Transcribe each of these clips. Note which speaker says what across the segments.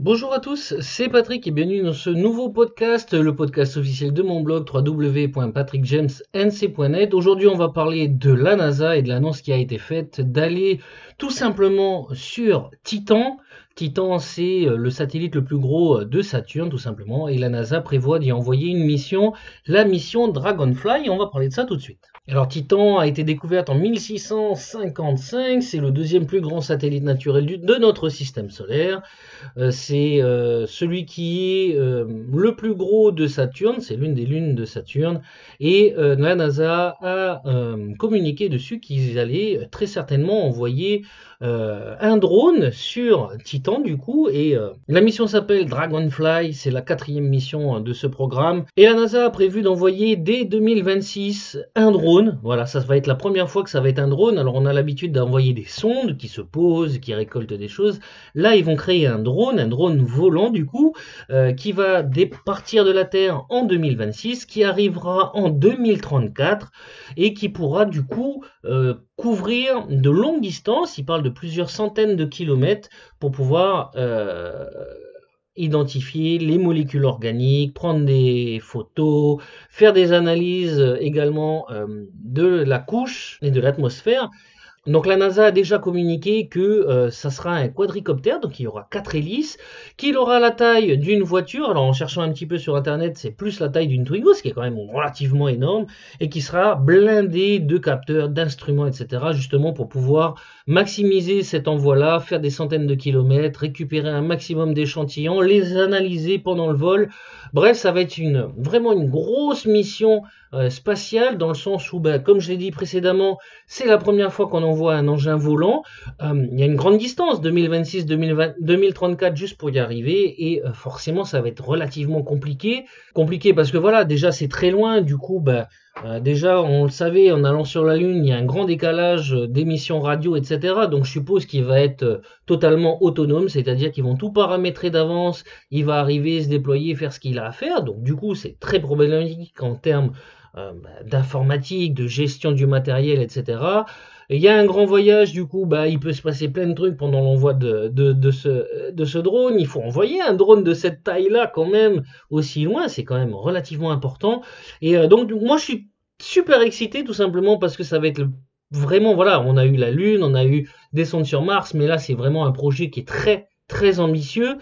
Speaker 1: Bonjour à tous, c'est Patrick et bienvenue dans ce nouveau podcast, le podcast officiel de mon blog www.patrickjamesnc.net. Aujourd'hui, on va parler de la NASA et de l'annonce qui a été faite d'aller tout simplement sur Titan. Titan, c'est euh, le satellite le plus gros euh, de Saturne, tout simplement, et la NASA prévoit d'y envoyer une mission, la mission Dragonfly, on va parler de ça tout de suite. Alors Titan a été découverte en 1655, c'est le deuxième plus grand satellite naturel de notre système solaire. Euh, c'est euh, celui qui est euh, le plus gros de Saturne, c'est l'une des lunes de Saturne. Et la NASA a communiqué dessus qu'ils allaient très certainement envoyer un drone sur Titan du coup. Et la mission s'appelle Dragonfly, c'est la quatrième mission de ce programme. Et la NASA a prévu d'envoyer dès 2026 un drone voilà, ça va être la première fois que ça va être un drone. Alors on a l'habitude d'envoyer des sondes qui se posent, qui récoltent des choses. Là, ils vont créer un drone volant du coup, euh, qui va partir de la Terre en 2026, qui arrivera en 2034 et qui pourra du coup euh, couvrir de longues distances. Il parle de plusieurs centaines de kilomètres pour pouvoir euh, identifier les molécules organiques, prendre des photos, faire des analyses également de la couche et de l'atmosphère donc la NASA a déjà communiqué que euh, ça sera un quadricoptère, donc il y aura quatre hélices, qu'il aura la taille d'une voiture. Alors en cherchant un petit peu sur internet, c'est plus la taille d'une Twingo, ce qui est quand même relativement énorme, et qui sera blindé de capteurs, d'instruments, etc. Justement pour pouvoir maximiser cet envoi-là, faire des centaines de kilomètres, récupérer un maximum d'échantillons, les analyser pendant le vol. Bref, ça va être une vraiment une grosse mission euh, spatiale dans le sens où, ben, comme je l'ai dit précédemment, c'est la première fois qu'on envoie un engin volant. Euh, il y a une grande distance, 2026-2034 juste pour y arriver, et euh, forcément ça va être relativement compliqué. Compliqué parce que voilà, déjà c'est très loin, du coup, ben, déjà on le savait, en allant sur la Lune, il y a un grand décalage d'émissions radio, etc. Donc je suppose qu'il va être totalement autonome, c'est-à-dire qu'ils vont tout paramétrer d'avance, il va arriver, se déployer, faire ce qu'il a à faire. Donc du coup c'est très problématique en termes euh, d'informatique, de gestion du matériel, etc. il y a un grand voyage, du coup, bah, il peut se passer plein de trucs pendant l'envoi de, ce, de ce drone. Il faut envoyer un drone de cette taille-là quand même aussi loin, c'est quand même relativement important. Et euh, donc, moi, je suis super excité tout simplement parce que ça va être vraiment, voilà, on a eu la Lune, on a eu des sondes sur Mars, mais là, c'est vraiment un projet qui est très, très ambitieux.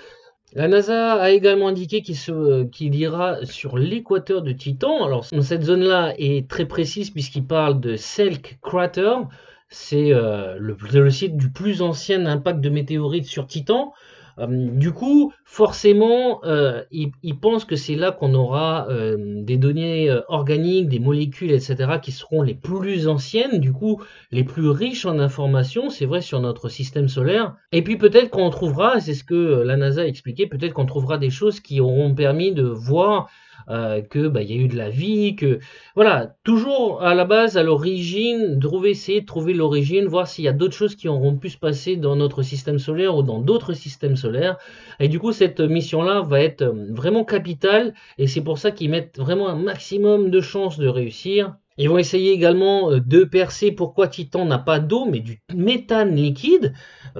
Speaker 1: La NASA a également indiqué qu'il ira sur l'équateur de Titan. Alors cette zone-là est très précise puisqu'il parle de Selk Crater. C'est euh, le, site du plus ancien impact de météorites sur Titan. Euh, du coup, forcément, euh, ils, pensent que c'est là qu'on aura euh, des données organiques, des molécules, etc., qui seront les plus anciennes, du coup, les plus riches en informations, c'est vrai, sur notre système solaire. Et puis peut-être qu'on trouvera, c'est ce que la NASA a expliqué, peut-être qu'on trouvera des choses qui auront permis de voir euh, que bah, il y a eu de la vie, que voilà, toujours à la base, à l'origine, trouver, essayer de trouver l'origine, voir s'il y a d'autres choses qui auront pu se passer dans notre système solaire ou dans d'autres systèmes solaires. Et du coup, cette mission-là va être euh, vraiment capitale, et c'est pour ça qu'ils mettent vraiment un maximum de chances de réussir. Ils vont essayer également euh, de percer pourquoi Titan n'a pas d'eau mais du méthane liquide.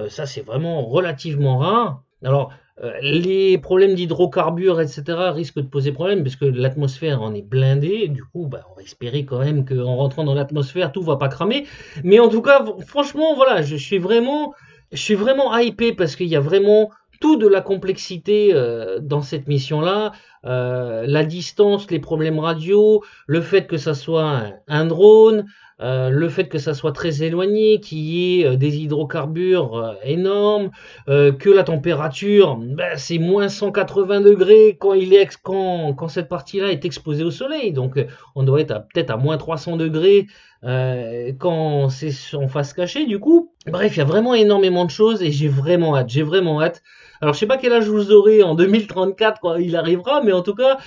Speaker 1: ça c'est vraiment relativement rare. Alors les problèmes d'hydrocarbures, etc., risquent de poser problème parce que l'atmosphère en est blindée. Du coup, bah, on va espérer quand même qu'en rentrant dans l'atmosphère, tout va pas cramer. Mais en tout cas, franchement, voilà, je, suis vraiment, je suis vraiment hypé parce qu'il y a vraiment tout de la complexité euh, dans cette mission-là. Euh, la distance, les problèmes radio, le fait que ça soit un drone, euh, le fait que ça soit très éloigné, qu'il y ait euh, des hydrocarbures euh, énormes, que la température, ben, c'est moins 180 degrés quand, il est, quand, quand cette partie-là est exposée au soleil. Donc on doit être peut-être à moins 300 degrés quand c'est en face cachée du coup. Bref, il y a vraiment énormément de choses et j'ai vraiment hâte, j'ai vraiment hâte. Alors je sais pas quel âge vous aurez en 2034 quand il arrivera, mais en tout cas,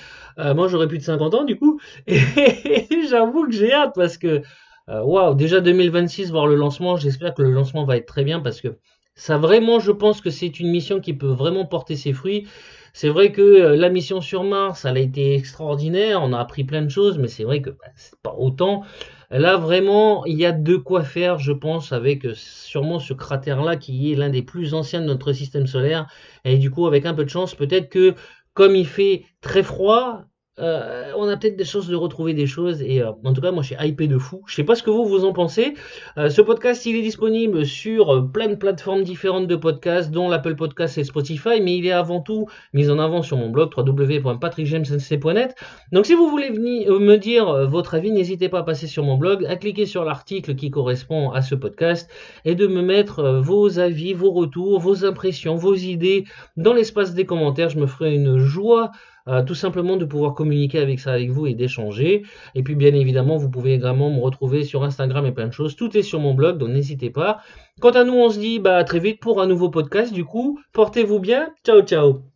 Speaker 1: moi j'aurai plus de 50 ans du coup. Et j'avoue que j'ai hâte parce que euh, waouh, déjà 2026, voir le lancement, j'espère que le lancement va être très bien parce que ça vraiment, je pense que c'est une mission qui peut vraiment porter ses fruits. C'est vrai que euh, la mission sur Mars, elle a été extraordinaire, on a appris plein de choses, mais c'est vrai que bah, c'est pas autant. Là, vraiment, il y a de quoi faire, je pense, avec euh, sûrement ce cratère-là qui est l'un des plus anciens de notre système solaire. Et du coup, avec un peu de chance, peut-être que comme il fait très froid, euh, on a peut-être des chances de retrouver des choses et euh, en tout cas moi je suis hypé de fou. Je sais pas ce que vous vous en pensez. Euh, ce podcast il est disponible sur plein de plateformes différentes de podcasts dont l'Apple Podcast et Spotify mais il est avant tout mis en avant sur mon blog www.patrickjamesnc.net. Donc si vous voulez me dire votre avis, n'hésitez pas à passer sur mon blog, à cliquer sur l'article qui correspond à ce podcast et de me mettre vos avis, vos retours, vos impressions, vos idées dans l'espace des commentaires. Je me ferai une joie euh, tout simplement de pouvoir communiquer avec ça avec vous et d'échanger. Et puis bien évidemment, vous pouvez également me retrouver sur Instagram et plein de choses. Tout est sur mon blog, donc n'hésitez pas. Quant à nous, on se dit bah, très vite pour un nouveau podcast. Du coup, portez-vous bien. Ciao, ciao.